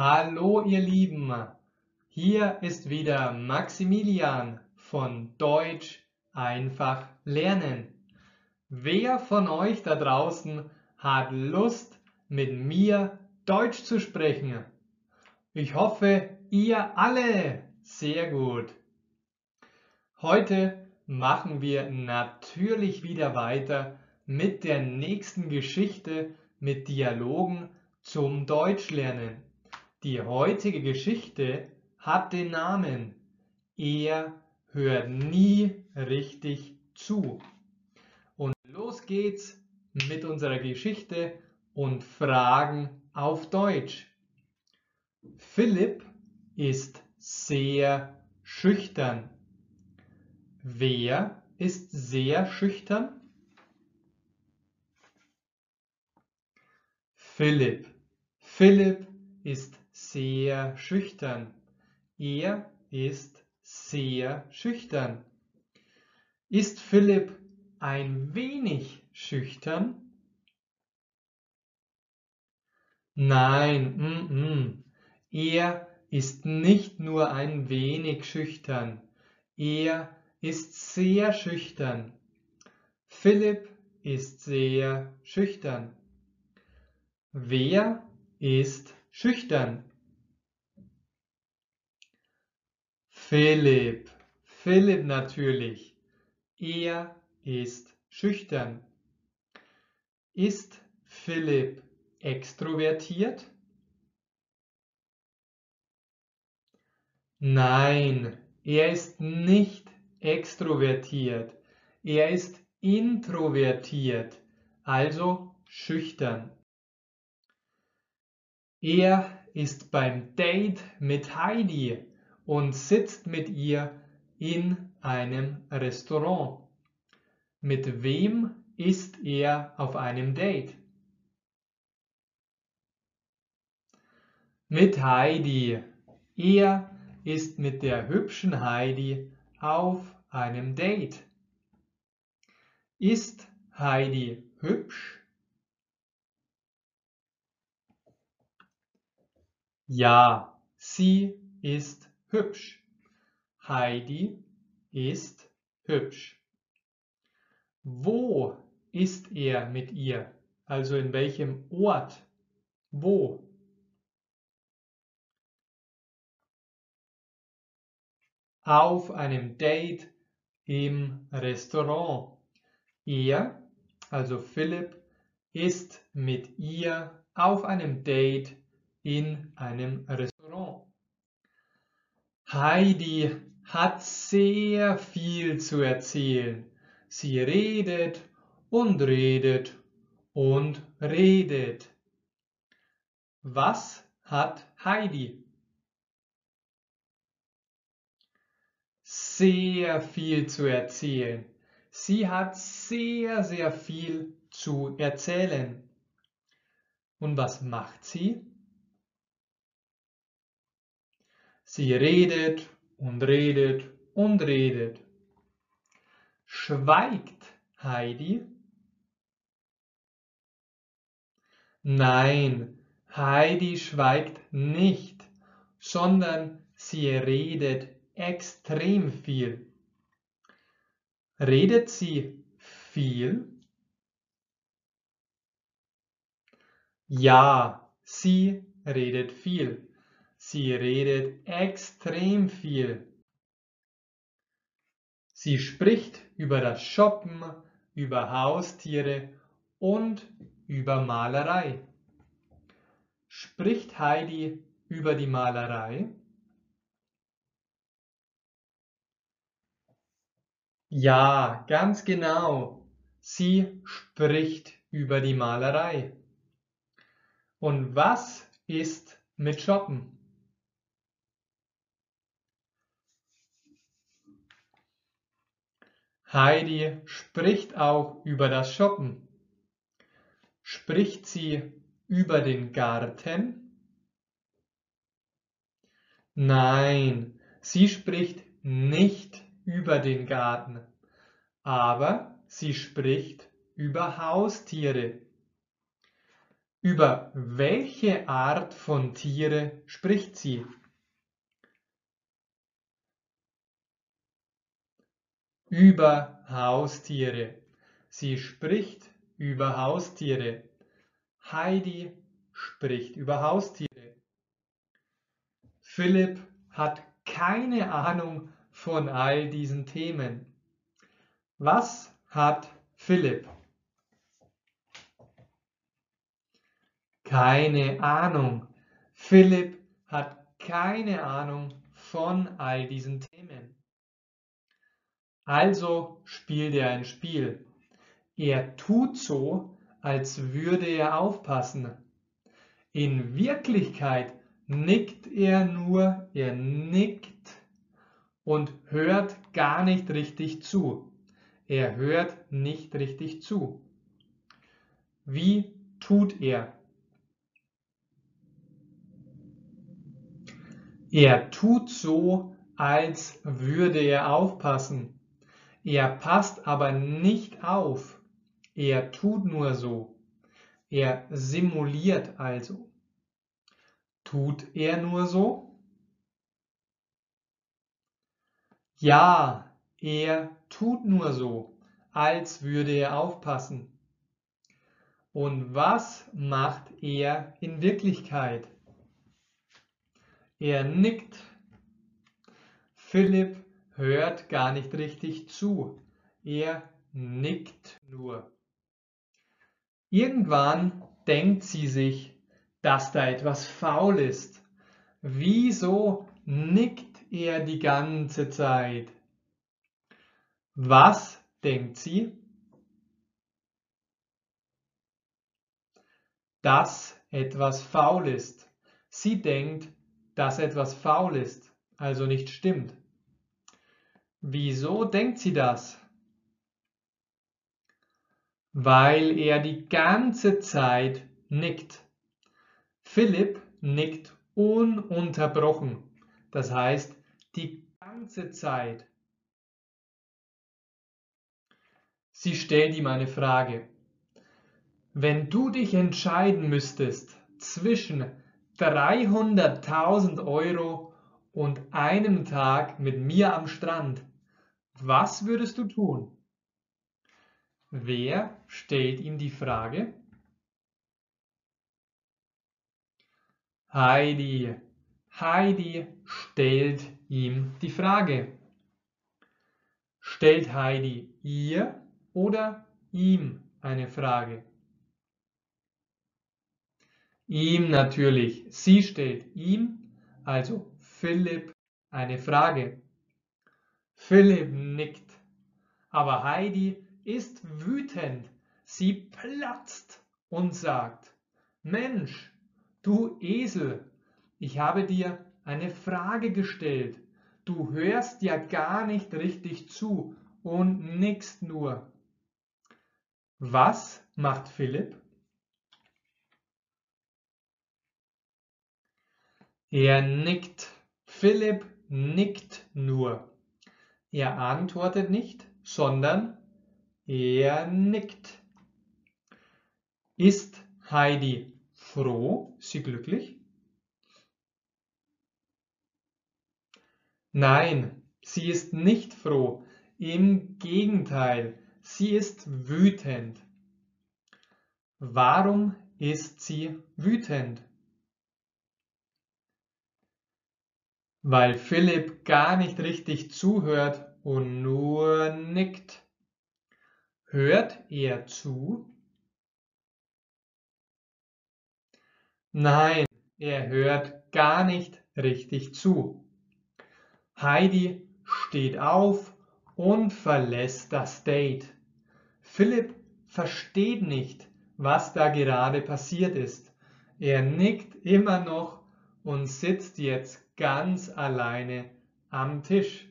Hallo ihr Lieben, hier ist wieder Maximilian von Deutsch einfach lernen. Wer von euch da draußen hat Lust mit mir Deutsch zu sprechen? Ich hoffe, ihr alle. Sehr gut. Heute machen wir natürlich wieder weiter mit der nächsten Geschichte mit Dialogen zum Deutschlernen. Die heutige Geschichte hat den Namen Er hört nie richtig zu. Und los geht's mit unserer Geschichte und Fragen auf Deutsch. Philipp ist sehr schüchtern. Wer ist sehr schüchtern? Philipp. Philipp ist sehr schüchtern. Er ist sehr schüchtern. Ist Philipp ein wenig schüchtern? Nein, mm -mm. er ist nicht nur ein wenig schüchtern. Er ist sehr schüchtern. Philipp ist sehr schüchtern. Wer ist schüchtern? Philipp. Philipp natürlich. Er ist schüchtern. Ist Philipp extrovertiert? Nein, er ist nicht extrovertiert. Er ist introvertiert, also schüchtern. Er ist beim Date mit Heidi und sitzt mit ihr in einem Restaurant. Mit wem ist er auf einem Date? Mit Heidi. Er ist mit der hübschen Heidi auf einem Date. Ist Heidi hübsch? Ja, sie ist hübsch. Heidi ist hübsch. Wo ist er mit ihr? Also in welchem Ort? Wo? Auf einem Date im Restaurant. Er, also Philipp, ist mit ihr auf einem Date in einem Restaurant. Heidi hat sehr viel zu erzählen. Sie redet und redet und redet. Was hat Heidi? Sehr viel zu erzählen. Sie hat sehr, sehr viel zu erzählen. Und was macht sie? Sie redet und redet und redet. Schweigt Heidi? Nein, Heidi schweigt nicht, sondern sie redet extrem viel. Redet sie viel? Ja, sie redet viel. Sie redet extrem viel. Sie spricht über das Shoppen, über Haustiere und über Malerei. Spricht Heidi über die Malerei? Ja, ganz genau. Sie spricht über die Malerei. Und was ist mit Shoppen? Heidi spricht auch über das Shoppen. Spricht sie über den Garten? Nein, sie spricht nicht über den Garten, aber sie spricht über Haustiere. Über welche Art von Tiere spricht sie? Über Haustiere. Sie spricht über Haustiere. Heidi spricht über Haustiere. Philipp hat keine Ahnung von all diesen Themen. Was hat Philipp? Keine Ahnung. Philipp hat keine Ahnung von all diesen Themen. Also spielt er ein Spiel. Er tut so, als würde er aufpassen. In Wirklichkeit nickt er nur, er nickt und hört gar nicht richtig zu. Er hört nicht richtig zu. Wie tut er? Er tut so, als würde er aufpassen. Er passt aber nicht auf. Er tut nur so. Er simuliert also. Tut er nur so? Ja, er tut nur so, als würde er aufpassen. Und was macht er in Wirklichkeit? Er nickt. Philipp hört gar nicht richtig zu. Er nickt nur. Irgendwann denkt sie sich, dass da etwas faul ist. Wieso nickt er die ganze Zeit? Was denkt sie? Dass etwas faul ist. Sie denkt, dass etwas faul ist, also nicht stimmt. Wieso denkt sie das? Weil er die ganze Zeit nickt. Philipp nickt ununterbrochen, das heißt die ganze Zeit. Sie stellt ihm eine Frage. Wenn du dich entscheiden müsstest zwischen 300.000 Euro und einem Tag mit mir am Strand. Was würdest du tun? Wer stellt ihm die Frage? Heidi. Heidi stellt ihm die Frage. Stellt Heidi ihr oder ihm eine Frage? Ihm natürlich. Sie stellt ihm, also Philipp, eine Frage. Philipp nickt. Aber Heidi ist wütend. Sie platzt und sagt, Mensch, du Esel, ich habe dir eine Frage gestellt. Du hörst ja gar nicht richtig zu und nickst nur. Was macht Philipp? Er nickt. Philipp nickt nur. Er antwortet nicht, sondern er nickt. Ist Heidi froh? Sie glücklich? Nein, sie ist nicht froh. Im Gegenteil, sie ist wütend. Warum ist sie wütend? Weil Philipp gar nicht richtig zuhört und nur nickt. Hört er zu? Nein, er hört gar nicht richtig zu. Heidi steht auf und verlässt das Date. Philipp versteht nicht, was da gerade passiert ist. Er nickt immer noch und sitzt jetzt ganz alleine am Tisch.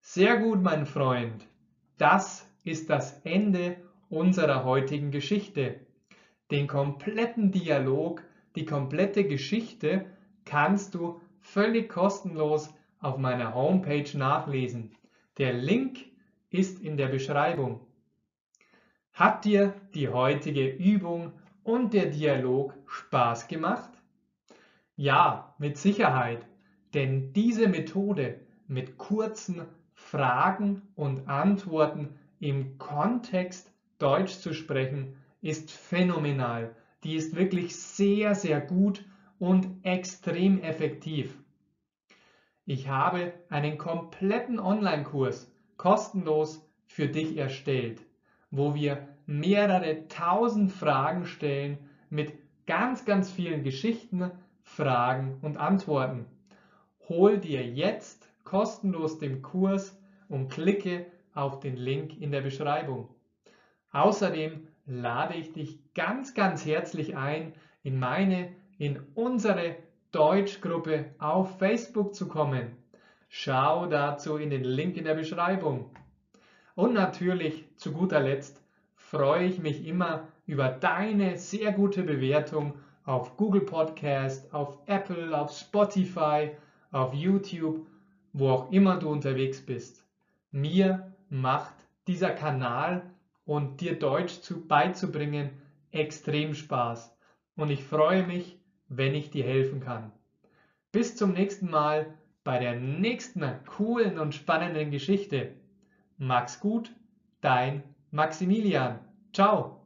Sehr gut, mein Freund. Das ist das Ende unserer heutigen Geschichte. Den kompletten Dialog, die komplette Geschichte kannst du völlig kostenlos auf meiner Homepage nachlesen. Der Link ist in der Beschreibung. Hat dir die heutige Übung und der Dialog Spaß gemacht? Ja, mit Sicherheit, denn diese Methode mit kurzen Fragen und Antworten im Kontext Deutsch zu sprechen ist phänomenal. Die ist wirklich sehr, sehr gut und extrem effektiv. Ich habe einen kompletten Online-Kurs kostenlos für dich erstellt, wo wir mehrere tausend Fragen stellen mit ganz, ganz vielen Geschichten, Fragen und Antworten. Hol dir jetzt kostenlos den Kurs und klicke auf den Link in der Beschreibung. Außerdem lade ich dich ganz, ganz herzlich ein, in meine, in unsere Deutschgruppe auf Facebook zu kommen. Schau dazu in den Link in der Beschreibung. Und natürlich zu guter Letzt freue ich mich immer über deine sehr gute Bewertung auf Google Podcast, auf Apple, auf Spotify, auf YouTube, wo auch immer du unterwegs bist. Mir macht dieser Kanal und dir Deutsch zu, beizubringen extrem Spaß. Und ich freue mich, wenn ich dir helfen kann. Bis zum nächsten Mal bei der nächsten coolen und spannenden Geschichte. Max gut, dein Maximilian. Ciao.